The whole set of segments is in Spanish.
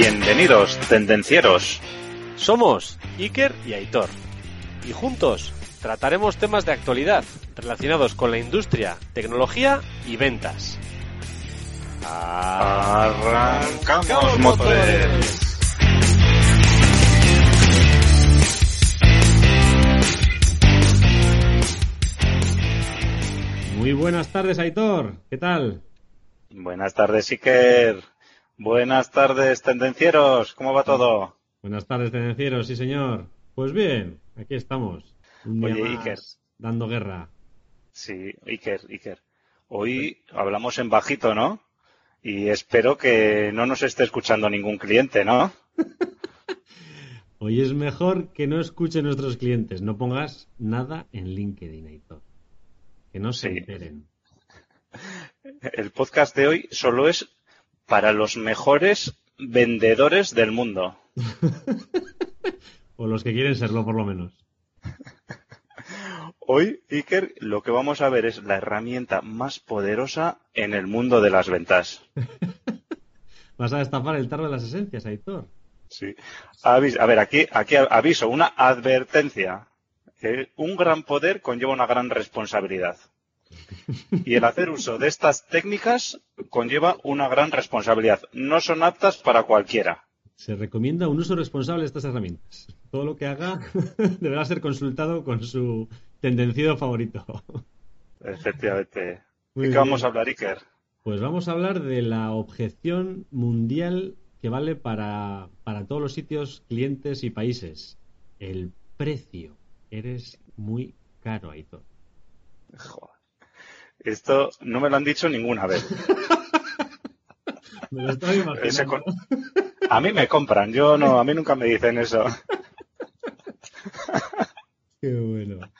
Bienvenidos, tendencieros. Somos Iker y Aitor. Y juntos trataremos temas de actualidad relacionados con la industria, tecnología y ventas. Arrancamos motores. Muy buenas tardes, Aitor. ¿Qué tal? Buenas tardes, Iker. Buenas tardes, tendencieros. ¿Cómo va todo? Buenas tardes, tendencieros, sí señor. Pues bien, aquí estamos. Un Oye, Iker. Dando guerra. Sí, Iker, Iker. Hoy hablamos en bajito, ¿no? Y espero que no nos esté escuchando ningún cliente, ¿no? Hoy es mejor que no escuchen nuestros clientes. No pongas nada en LinkedIn, Aitor. Que no se Sí. enteren. El podcast de hoy solo es para los mejores vendedores del mundo. O los que quieren serlo, por lo menos. Hoy, Iker, lo que vamos a ver es la herramienta más poderosa en el mundo de las ventas. Vas a destapar el tarro de las esencias, Aitor. Sí. Avis- A ver, aquí, aquí aviso, una advertencia. un gran poder conlleva una gran responsabilidad. Y el hacer uso de estas técnicas conlleva una gran responsabilidad. No son aptas para cualquiera. Se recomienda un uso responsable de estas herramientas. Todo lo que haga deberá ser consultado con su tendenciero favorito. Efectivamente. ¿De qué bien. vamos a hablar, Iker? Pues vamos a hablar de la objeción mundial que vale para, para todos los sitios, clientes y países. El precio. Eres muy caro, Aitor. Joder. Esto no me lo han dicho ninguna vez. Me lo imaginando. A mí me compran, yo no, a mí nunca me dicen eso. Qué bueno.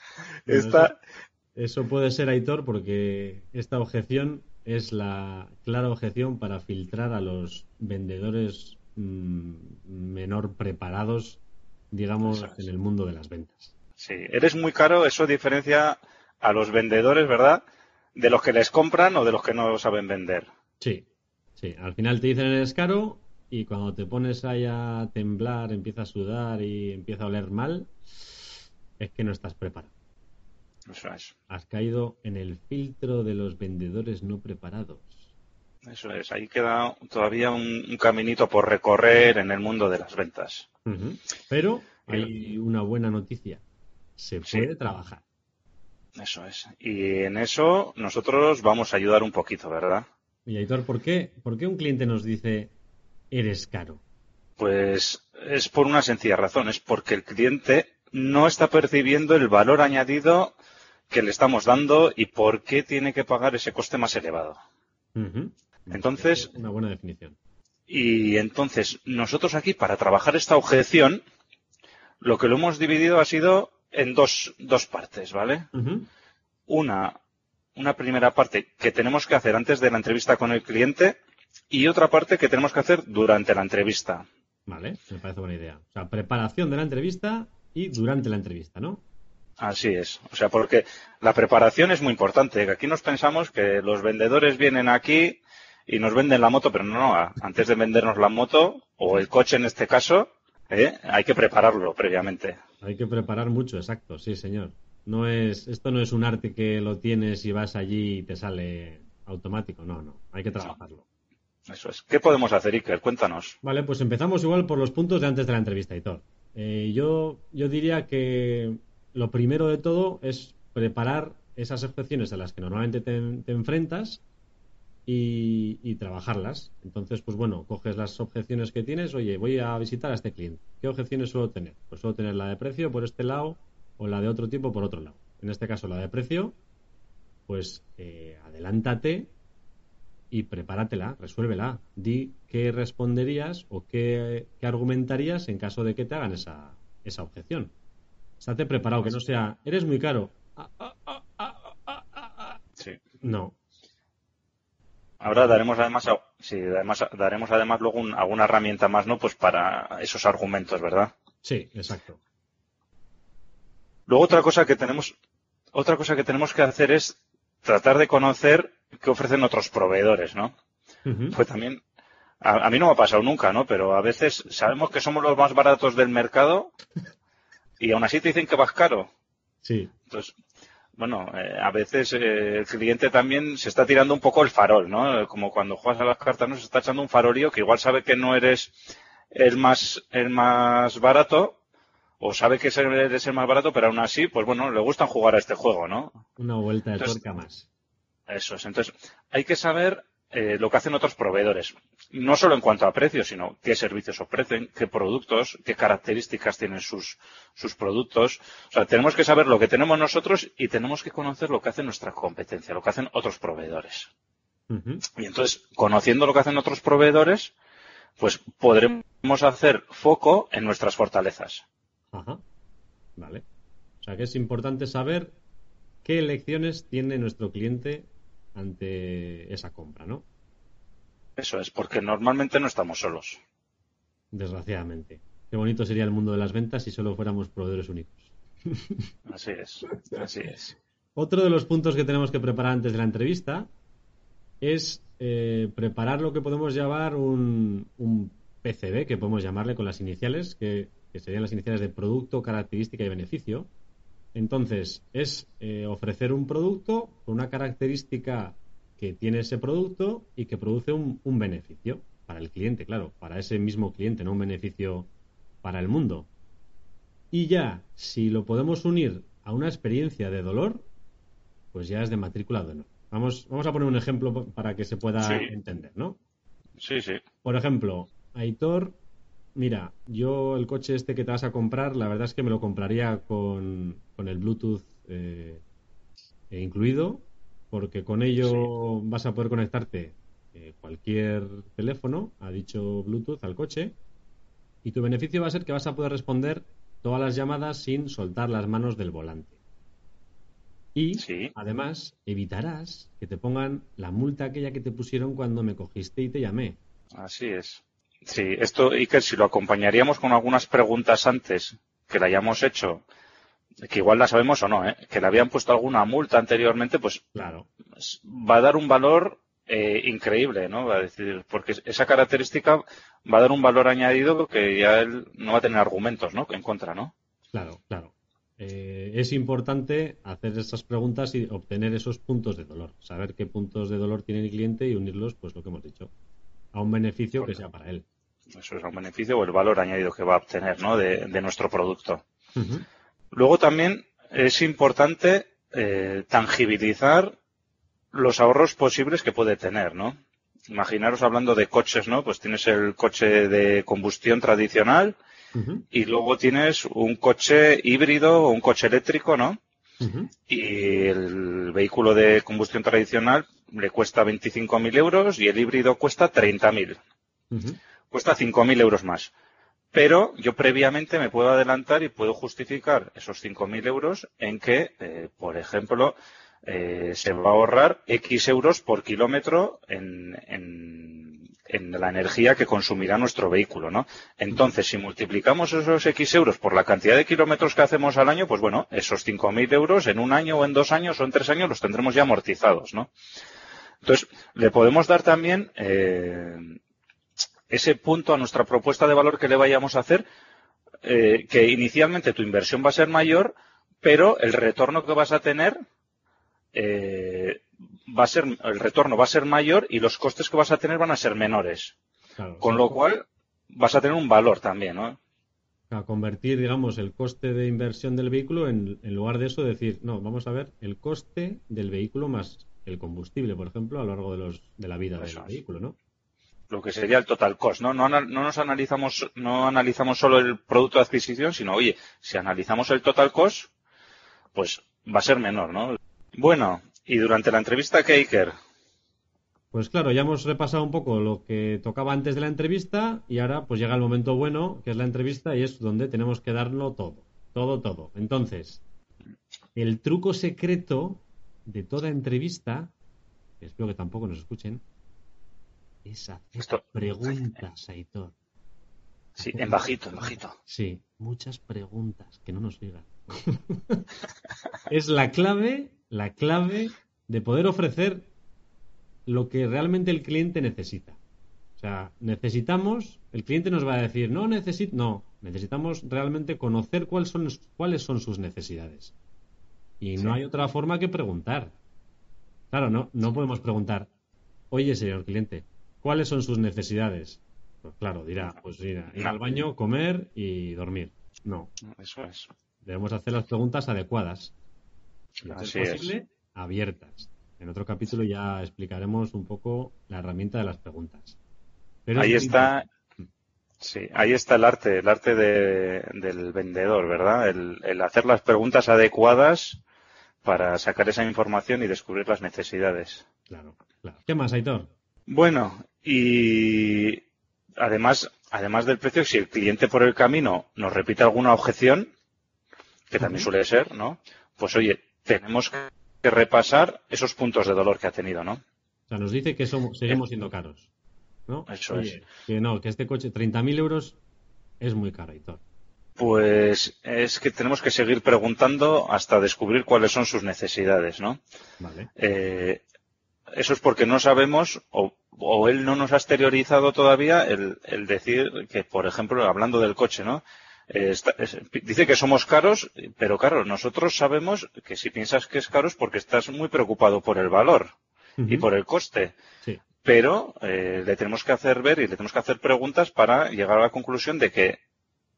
Esta, Eso puede ser, Aitor, porque esta objeción es la clara objeción para filtrar a los vendedores mm, menor preparados, digamos, en el mundo de las ventas. Sí, eres muy caro, eso diferencia a los vendedores, ¿verdad? De los que les compran o de los que no saben vender. Sí, sí. Al final te dicen eres caro y cuando te pones ahí a temblar, empieza a sudar y empieza a oler mal, es que no estás preparado. Eso es. Has caído en el filtro de los vendedores no preparados. Eso es. Ahí queda todavía un, un caminito por recorrer en el mundo de las ventas. Pero hay una buena noticia. Se Sí. puede trabajar. Eso es. Y en eso nosotros vamos a ayudar un poquito, ¿verdad? Y Aitor, ¿por qué, ¿por qué un cliente nos dice eres caro? Pues es por una sencilla razón, es porque el cliente no está percibiendo el valor añadido que le estamos dando y por qué tiene que pagar ese coste más elevado. Entonces- Una buena definición. Y entonces, nosotros aquí, para trabajar esta objeción, lo que lo hemos dividido ha sido en dos, dos partes, ¿vale? Una, una primera parte que tenemos que hacer antes de la entrevista con el cliente y otra parte que tenemos que hacer durante la entrevista. Vale, me parece buena idea. O sea, preparación de la entrevista y durante la entrevista, ¿no? Así es. O sea, porque la preparación es muy importante. Aquí nos pensamos que los vendedores vienen aquí y nos venden la moto, pero no, Antes de vendernos la moto, o el coche en este caso, ¿eh? hay que prepararlo previamente. Hay que preparar mucho, exacto, sí, señor. No es, esto no es un arte que lo tienes y vas allí y te sale automático. No, no, hay que trabajarlo. Eso es. ¿Qué podemos hacer, Iker? Cuéntanos. Vale, pues empezamos igual por los puntos de antes de la entrevista, Hitor. Eh, yo, yo diría que lo primero de todo es preparar esas objeciones a las que normalmente te, te enfrentas y, y trabajarlas. Entonces, pues bueno, coges las objeciones que tienes. Oye, voy a visitar a este cliente. ¿Qué objeciones suelo tener? Pues suelo tener la de precio por este lado o la de otro tipo por otro lado. En este caso, la de precio, pues eh, adelántate y prepáratela, resuélvela. Di qué responderías o qué, qué argumentarías en caso de que te hagan esa, esa objeción. Estate preparado, que no sea, eres muy caro. Ah, ah, ah. Sí. No, Ahora daremos además, sí, además daremos además luego un- alguna herramienta más, ¿no? Pues para esos argumentos, ¿verdad? sí, exacto. Luego otra cosa que tenemos, otra cosa que tenemos que hacer es tratar de conocer qué ofrecen otros proveedores, ¿no? Pues también a, a mí no me ha pasado nunca, ¿no? Pero a veces sabemos que somos los más baratos del mercado y aún así te dicen que vas caro. Sí. Entonces, bueno, eh, a veces eh, el cliente también se está tirando un poco el farol, ¿no? Como cuando juegas a las cartas, ¿no? Se está echando un farolío que igual sabe que no eres el más, el más barato, o sabe que eres el más barato, pero aún así, pues bueno, le gustan jugar a este juego, ¿no? Una vuelta de tuerca más. Eso es. Entonces, hay que saber eh, lo que hacen otros proveedores. No solo en cuanto a precios, sino qué servicios ofrecen, qué productos, qué características tienen sus, sus productos. O sea, tenemos que saber lo que tenemos nosotros y tenemos que conocer lo que hace nuestra competencia, lo que hacen otros proveedores. Y entonces, conociendo lo que hacen otros proveedores, pues podremos hacer foco en nuestras fortalezas. Ajá. Vale. O sea que es importante saber qué elecciones tiene nuestro cliente ante esa compra, ¿no? Eso es, porque normalmente no estamos solos. Desgraciadamente. Qué bonito sería el mundo de las ventas si solo fuéramos proveedores únicos. Así es, así es. Otro de los puntos que tenemos que preparar antes de la entrevista es eh, preparar lo que podemos llamar un, un PCB, que podemos llamarle con las iniciales, que, que serían las iniciales de producto, característica y beneficio. Entonces, es eh, ofrecer un producto con una característica que tiene ese producto y que produce un, un beneficio para el cliente, claro, para ese mismo cliente, no un beneficio para el mundo. Y ya, si lo podemos unir a una experiencia de dolor, pues ya es de matrícula de honor. Vamos, vamos a poner un ejemplo para que se pueda Sí. entender, ¿no? Sí, sí. Por ejemplo, Aitor, mira, yo el coche este que te vas a comprar, la verdad es que me lo compraría con, con el Bluetooth eh, eh, incluido, porque con ello vas a poder conectarte eh, cualquier teléfono a dicho Bluetooth al coche, y tu beneficio va a ser que vas a poder responder todas las llamadas sin soltar las manos del volante. Y Sí. además evitarás que te pongan la multa aquella que te pusieron cuando me cogiste y te llamé. Así es. Sí, esto, Iker, si lo acompañaríamos con algunas preguntas antes que le hayamos hecho, que igual la sabemos o no, ¿eh? que le habían puesto alguna multa anteriormente, pues Claro, va a dar un valor eh, increíble, ¿no? Va a decir, porque esa característica va a dar un valor añadido que ya él no va a tener argumentos, ¿no? En contra, ¿no? claro, claro. Eh, es importante hacer esas preguntas y obtener esos puntos de dolor. Saber qué puntos de dolor tiene el cliente y unirlos, pues lo que hemos dicho, a un beneficio que sea para él. Eso es un beneficio o el valor añadido que va a obtener, ¿no? De, de nuestro producto. Luego también es importante eh, tangibilizar los ahorros posibles que puede tener, ¿no? Imaginaros hablando de coches, ¿no? Pues tienes el coche de combustión tradicional y luego tienes un coche híbrido o un coche eléctrico, ¿no? Y el vehículo de combustión tradicional le cuesta 25.000 euros y el híbrido cuesta 30.000. Ujú. Cuesta 5.000 euros más. Pero yo previamente me puedo adelantar y puedo justificar esos 5.000 euros en que, eh, por ejemplo, eh, se va a ahorrar X euros por kilómetro en, en- en la energía que consumirá nuestro vehículo, ¿no? Entonces, si multiplicamos esos X euros por la cantidad de kilómetros que hacemos al año, pues bueno, esos 5.000 euros en un año o en dos años o en tres años los tendremos ya amortizados, ¿no? Entonces, le podemos dar también eh, ese punto a nuestra propuesta de valor que le vayamos a hacer, eh, que inicialmente tu inversión va a ser mayor, pero el retorno que vas a tener eh, va a ser, el retorno va a ser mayor y los costes que vas a tener van a ser menores. Claro, Con sí. lo cual vas a tener un valor también, ¿no? a convertir, digamos, el coste de inversión del vehículo en, en lugar de eso decir, no, vamos a ver el coste del vehículo más el combustible, por ejemplo, a lo largo de, los, de la vida Eso del es. vehículo, ¿no? Lo que sería el total cost, ¿no? No, no nos analizamos, no analizamos solo el producto de adquisición, sino, oye, si analizamos el total cost, pues va a ser menor, ¿no? Bueno, y durante la entrevista, ¿qué, Iker? Pues claro, ya hemos repasado un poco lo que tocaba antes de la entrevista y ahora pues llega el momento bueno, que es la entrevista y es donde tenemos que darlo todo, todo, todo. Entonces, el truco secreto de toda entrevista, que espero que tampoco nos escuchen, es hacer Esto- preguntas, Aitor. Sí, en bajito, en bajito. Sí, muchas preguntas, que no nos digan. es la clave, la clave de poder ofrecer lo que realmente el cliente necesita. O sea, necesitamos, el cliente nos va a decir, no necesito, no, necesitamos realmente conocer cuáles son, cuáles son sus necesidades. Y no hay otra forma que preguntar. Claro, no, no podemos preguntar, oye, señor cliente, ¿cuáles son sus necesidades? Pues claro, dirá, pues ir, ir al baño, comer y dormir. No. Eso es. Debemos hacer las preguntas adecuadas. Así posible, abiertas. En otro capítulo ya explicaremos un poco la herramienta de las preguntas. Pero Ahí es- está, sí, ahí está el arte, el arte de- del vendedor, ¿verdad? El, el hacer las preguntas adecuadas para sacar esa información y descubrir las necesidades. Claro, claro. ¿Qué más, Aitor? Bueno, y además, además del precio, si el cliente por el camino nos repite alguna objeción, que también suele ser, ¿no? Pues oye, tenemos que repasar esos puntos de dolor que ha tenido, ¿no? O sea, nos dice que somos, seguimos siendo caros. ¿no? Eso Oye, Que no, que este coche, 30.000 euros, es muy caro, Aitor. Pues es que tenemos que seguir preguntando hasta descubrir cuáles son sus necesidades, ¿no? Vale. Eh, eso es porque no sabemos o, o él no nos ha exteriorizado todavía el, el decir que, por ejemplo, hablando del coche, ¿no? Eh, está- es- dice que somos caros, pero claro, nosotros sabemos que si piensas que es caro es porque estás muy preocupado por el valor y por el coste. Sí. Pero eh, le tenemos que hacer ver y le tenemos que hacer preguntas para llegar a la conclusión de que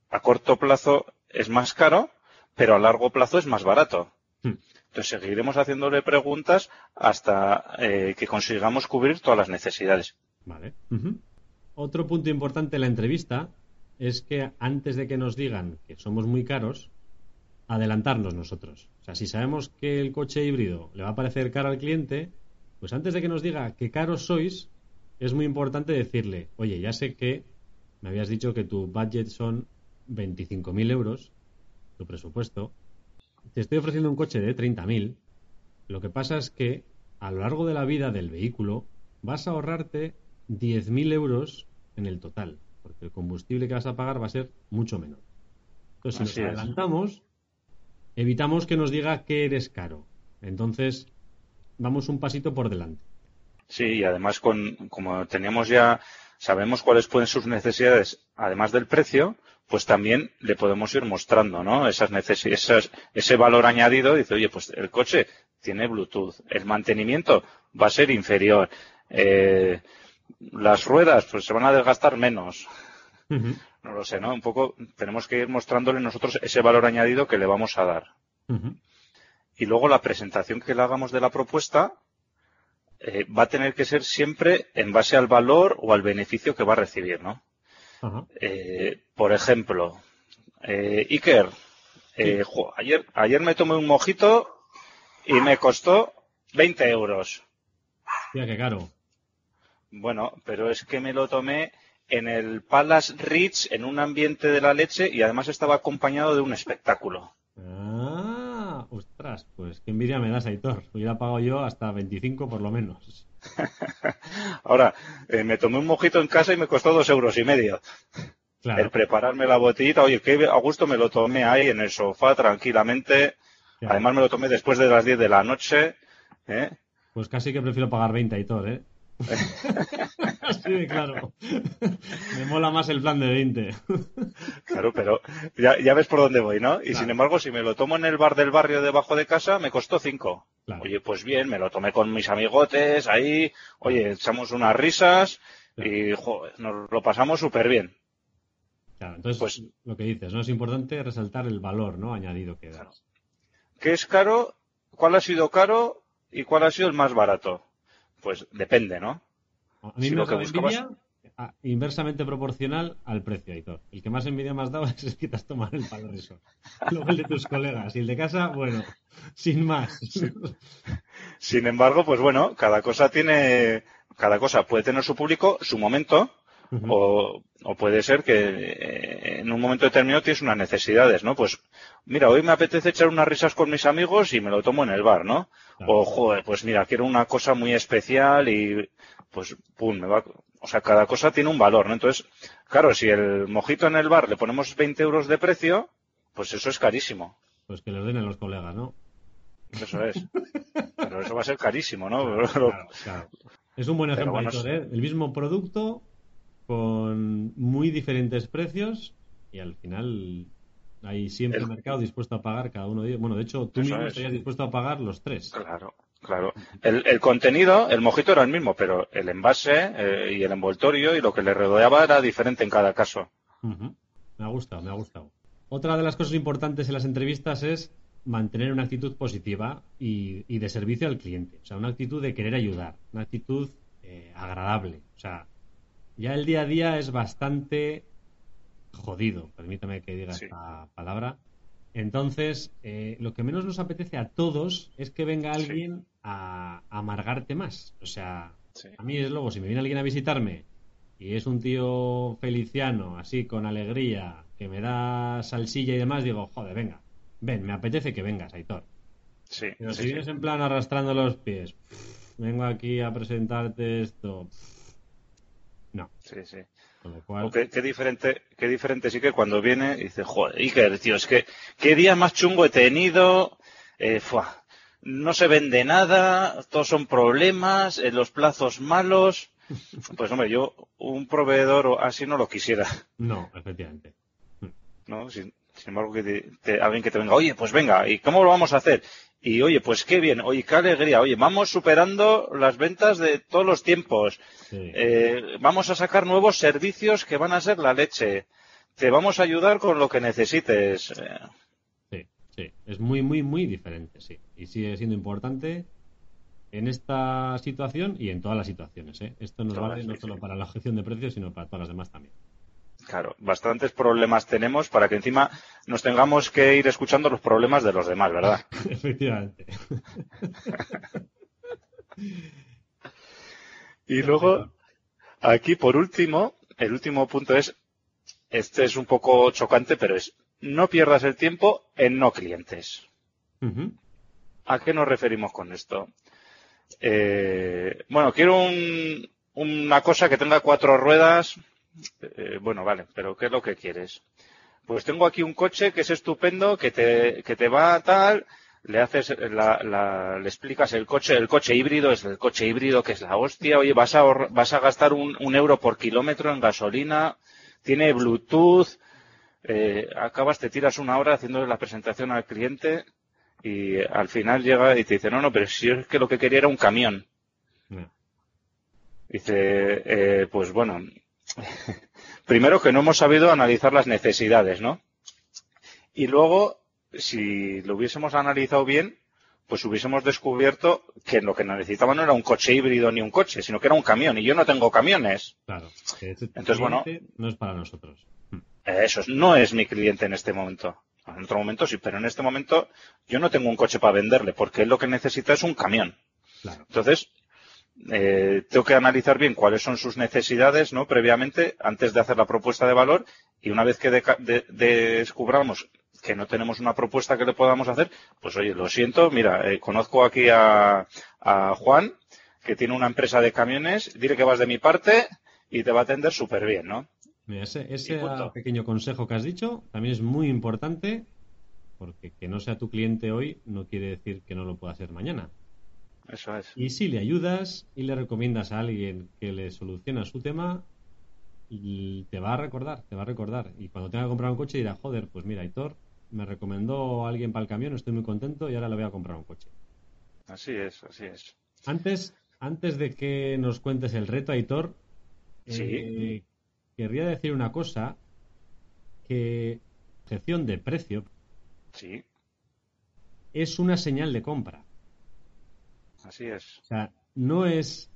a corto plazo es más caro, pero a largo plazo es más barato. Hmm. Entonces seguiremos haciéndole preguntas hasta eh, que consigamos cubrir todas las necesidades. Vale. Otro punto importante en la entrevista es que antes de que nos digan que somos muy caros, adelantarnos nosotros. O sea, si sabemos que el coche híbrido le va a parecer caro al cliente, pues antes de que nos diga que caros sois, es muy importante decirle, oye, ya sé que me habías dicho que tu budget son 25.000 euros, tu presupuesto, te estoy ofreciendo un coche de 30.000, lo que pasa es que a lo largo de la vida del vehículo vas a ahorrarte 10.000 euros en el total, porque el combustible que vas a pagar va a ser mucho menor. Entonces, si Así nos es. adelantamos, evitamos que nos diga que eres caro. Entonces, vamos un pasito por delante. Sí, y además con, como teníamos ya, sabemos cuáles pueden sus necesidades, además del precio, pues también le podemos ir mostrando, ¿no? Esas necesidades, ese valor añadido, dice, oye, pues el coche tiene Bluetooth, el mantenimiento va a ser inferior, eh, las ruedas, pues se van a desgastar menos. No lo sé, ¿no? Un poco tenemos que ir mostrándole nosotros ese valor añadido que le vamos a dar. Y luego la presentación que le hagamos de la propuesta eh, va a tener que ser siempre en base al valor o al beneficio que va a recibir, ¿no? Eh, por ejemplo, eh, Iker, eh, jo, ayer, ayer me tomé un mojito y me costó 20 euros. Mira qué caro. Bueno, pero es que me lo tomé en el Palace Ritz en un ambiente de la leche y además estaba acompañado de un espectáculo. Ah, ostras, pues qué envidia me das, Aitor. Hubiera pagado yo hasta 25 por lo menos. Ahora, eh, me tomé un mojito en casa y me costó dos euros y medio. Claro. El prepararme la botellita, oye, qué a gusto me lo tomé ahí en el sofá tranquilamente. claro. Además me lo tomé después de las 10 de la noche. ¿eh? Pues casi que prefiero pagar 20, Aitor, ¿eh? sí, claro. Me mola más el plan de 20. Claro, pero ya, ya ves por dónde voy, ¿no? Y Claro. sin embargo, si me lo tomo en el bar del barrio debajo de casa, me costó 5. Claro. Oye, pues bien, me lo tomé con mis amigotes ahí, oye, echamos unas risas y joder, nos lo pasamos súper bien. Claro, entonces, Pues- lo que dices, ¿no? Es importante resaltar el valor, ¿no? Añadido que da. ¿Qué es caro? ¿Cuál ha sido caro? ¿Y cuál ha sido el más barato? Pues depende, ¿no? A mí Si me lo que envidia a- inversamente proporcional al precio, Aitor. El que más envidia me has dado es el que te has tomado el palo resort. Luego el de tus colegas. Y el de casa, bueno, sin más. Sin embargo, pues bueno, cada cosa tiene, cada cosa puede tener su público, su momento, O, o puede ser que eh, en un momento determinado tienes unas necesidades, ¿no? Pues mira, hoy me apetece echar unas risas con mis amigos y me lo tomo en el bar, ¿no? Claro. O joder, pues mira, quiero una cosa muy especial y pues pum, me va, o sea, cada cosa tiene un valor, ¿no? Entonces, claro, si el mojito en el bar le ponemos 20 euros de precio, pues eso es carísimo. Pues que los den a los colegas, ¿no? Eso es. Pero eso va a ser carísimo, ¿no? Claro, claro. Es un buen ejemplo, bueno, ¿eh? El mismo producto, con muy diferentes precios y al final hay siempre El- mercado dispuesto a pagar cada uno de ellos. Bueno, de hecho, tú Eso mismo es. estarías dispuesto a pagar los tres. Claro, claro. El, el contenido, el mojito era el mismo, pero el envase eh, y el envoltorio y lo que le rodeaba era diferente en cada caso. Me ha gustado, me ha gustado. Otra de las cosas importantes en las entrevistas es mantener una actitud positiva y, y de servicio al cliente. O sea, una actitud de querer ayudar, una actitud eh, agradable. O sea, ya el día a día es bastante jodido, permítame que diga Sí. esta palabra. Entonces, eh, lo que menos nos apetece a todos es que venga Sí. alguien a, a amargarte más. O sea, Sí. a mí, desde luego, si me viene alguien a visitarme y es un tío feliciano, así, con alegría, que me da salsilla y demás, digo, joder, venga, ven, me apetece que vengas, Aitor. Sí, Pero si vienes en plan arrastrando los pies, vengo aquí a presentarte esto, no. sí, sí. Con lo cual, qué, qué diferente, qué diferente sí que cuando viene y dice, joder, Iker, tío, es que qué día más chungo he tenido, eh, fuá, no se vende nada, todos son problemas, eh, los plazos malos. Pues hombre, yo un proveedor así no lo quisiera, no, efectivamente. ¿no? Sin, sin embargo, que te- te- alguien que te venga, oye, pues venga, ¿y cómo lo vamos a hacer? Y oye, pues qué bien, oye, qué alegría, oye, vamos superando las ventas de todos los tiempos. Sí. Eh, vamos a sacar nuevos servicios que van a ser la leche. Te vamos a ayudar con lo que necesites. Sí, sí, es muy, muy, muy diferente, sí. Y sigue siendo importante en esta situación y en todas las situaciones. ¿eh? Esto nos Todas, vale no solo para la objeción de precios, sino para todas las demás también. Claro, bastantes problemas tenemos para que encima nos tengamos que ir escuchando los problemas de los demás, ¿verdad? Efectivamente. Y luego, aquí por último, el último punto es, este es un poco chocante, pero es, no pierdas el tiempo en no clientes. ¿A qué nos referimos con esto? Eh, bueno, quiero un- una cosa que tenga cuatro ruedas. Eh, bueno, vale, pero ¿qué es lo que quieres? Pues tengo aquí un coche que es estupendo, que te, que te va tal, le haces la, la- le explicas el coche, el coche híbrido es el coche híbrido que es la hostia, oye, vas a, vas a gastar un, un euro por kilómetro en gasolina, tiene Bluetooth, eh, acabas, te tiras una hora haciendo la presentación al cliente y al final llega y te dice, no, no, pero si es que lo que quería era un camión. No. Dice, eh, pues bueno, primero que no hemos sabido analizar las necesidades, ¿no? Y luego, si lo hubiésemos analizado bien, pues hubiésemos descubierto que lo que necesitaban no era un coche híbrido ni un coche, sino que era un camión. Y yo no tengo camiones. Claro. Entonces, bueno. No es para nosotros. Eso es, no es mi cliente en este momento. En otro momento sí, pero en este momento yo no tengo un coche para venderle, porque él lo que necesita es un camión. Claro. Entonces, eh, tengo que analizar bien cuáles son sus necesidades, ¿no? Previamente, antes de hacer la propuesta de valor, y una vez que de- descubramos que no tenemos una propuesta que le podamos hacer, pues oye, lo siento, mira, eh, conozco aquí a, a Juan, que tiene una empresa de camiones, dile que vas de mi parte y te va a atender súper bien, ¿no? Mira, ese, ese pequeño consejo que has dicho también es muy importante porque que no sea tu cliente hoy no quiere decir que no lo pueda ser mañana. Eso es. Y si le ayudas y le recomiendas a alguien que le soluciona su tema, te va a recordar, te va a recordar. Y cuando tenga que comprar un coche dirá, joder, pues mira, Hitor, me recomendó a alguien para el camión, estoy muy contento y ahora le voy a comprar un coche. Así es, así es. Antes, antes de que nos cuentes el reto, Aitor, Sí. eh, querría decir una cosa, que objeción de precio Sí, es una señal de compra. Así es. O sea, no es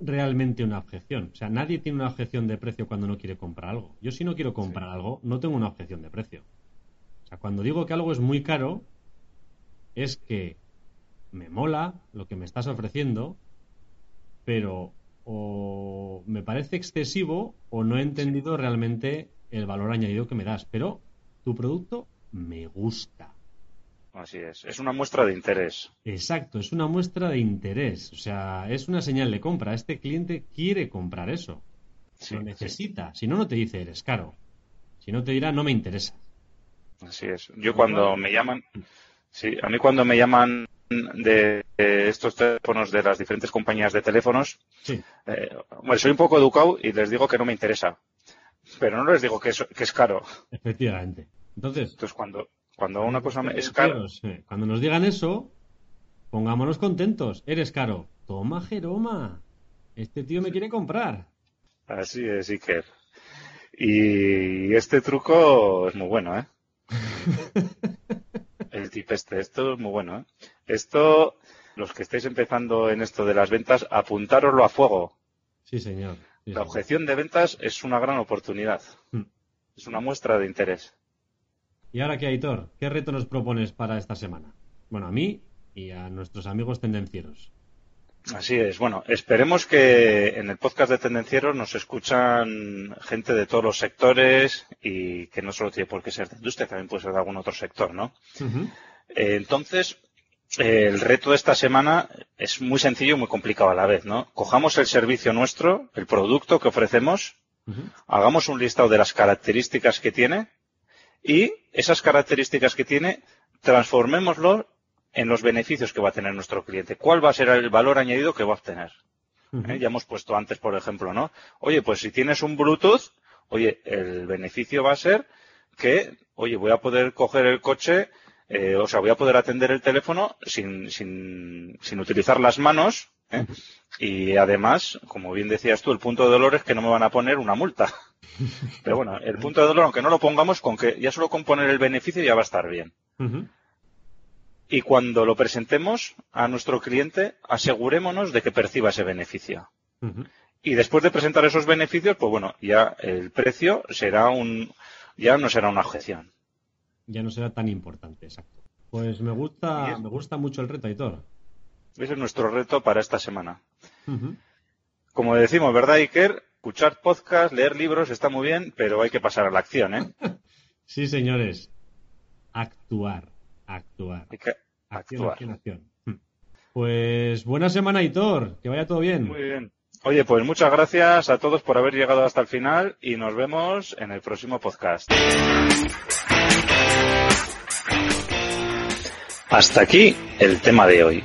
realmente una objeción. O sea, nadie tiene una objeción de precio cuando no quiere comprar algo. Yo si no quiero comprar algo, no tengo una objeción de precio. O sea, cuando digo que algo es muy caro, es que me mola lo que me estás ofreciendo, pero o me parece excesivo o no he entendido realmente el valor añadido que me das. Pero tu producto me gusta. Así es. Es una muestra de interés. Exacto, es una muestra de interés, o sea, es una señal de compra. Este cliente quiere comprar eso, Sí, lo sí. necesita. Si no, no te dice eres caro. Si no, te dirá no me interesa. Así es. Yo cuando me llaman, sí, a mí cuando me llaman de, de estos teléfonos de las diferentes compañías de teléfonos, Sí. eh, bueno, soy un poco educado y les digo que no me interesa. Pero no les digo que es, que es caro. Efectivamente. Entonces, Entonces, cuando, cuando una cosa me- es caro, cuando nos digan eso, pongámonos contentos. Eres caro. Toma, Jeroma. Este tío me quiere comprar. así es, Iker. Y este truco es muy bueno, ¿eh? El tip este, esto es muy bueno, ¿eh? Esto, los que estáis empezando en esto de las ventas, apuntároslo a fuego. Sí, señor. Sí, La señor. objeción de ventas es una gran oportunidad. Mm. Es una muestra de interés. Y ahora qué, Aitor, ¿qué reto nos propones para esta semana? Bueno, a mí y a nuestros amigos tendencieros. Así es. Bueno, esperemos que en el podcast de Tendencieros nos escuchan gente de todos los sectores y que no solo tiene por qué ser de industria, también puede ser de algún otro sector, ¿no? Eh, entonces, eh, el reto de esta semana es muy sencillo y muy complicado a la vez, ¿no? Cojamos el servicio nuestro, el producto que ofrecemos, hagamos un listado de las características que tiene y esas características que tiene, transformémoslo en los beneficios que va a tener nuestro cliente. ¿Cuál va a ser el valor añadido que va a obtener? ¿Eh? Ya hemos puesto antes, por ejemplo, ¿no? Oye, pues si tienes un Bluetooth, oye, el beneficio va a ser que, oye, voy a poder coger el coche, eh, o sea, voy a poder atender el teléfono sin, sin, sin utilizar las manos, ¿eh? Y además, como bien decías tú, el punto de dolor es que no me van a poner una multa. Pero bueno, el punto de dolor, aunque no lo pongamos, con que ya solo con poner el beneficio ya va a estar bien. Y cuando lo presentemos a nuestro cliente, asegurémonos de que perciba ese beneficio. Y después de presentar esos beneficios, pues bueno, ya el precio será un, ya no será una objeción. Ya no será tan importante, exacto. Pues me gusta, me gusta mucho el reto, Aitor. Ese es nuestro reto para esta semana. Como decimos, ¿verdad, Iker? Escuchar podcast, leer libros está muy bien, pero hay que pasar a la acción, ¿eh? Sí, señores. Actuar, actuar. Hay que Acción, actuar. acción, acción. Hmm. Pues buena semana, Aitor. Que vaya todo bien. Muy bien. Oye, pues muchas gracias a todos por haber llegado hasta el final y nos vemos en el próximo podcast. Hasta aquí el tema de hoy.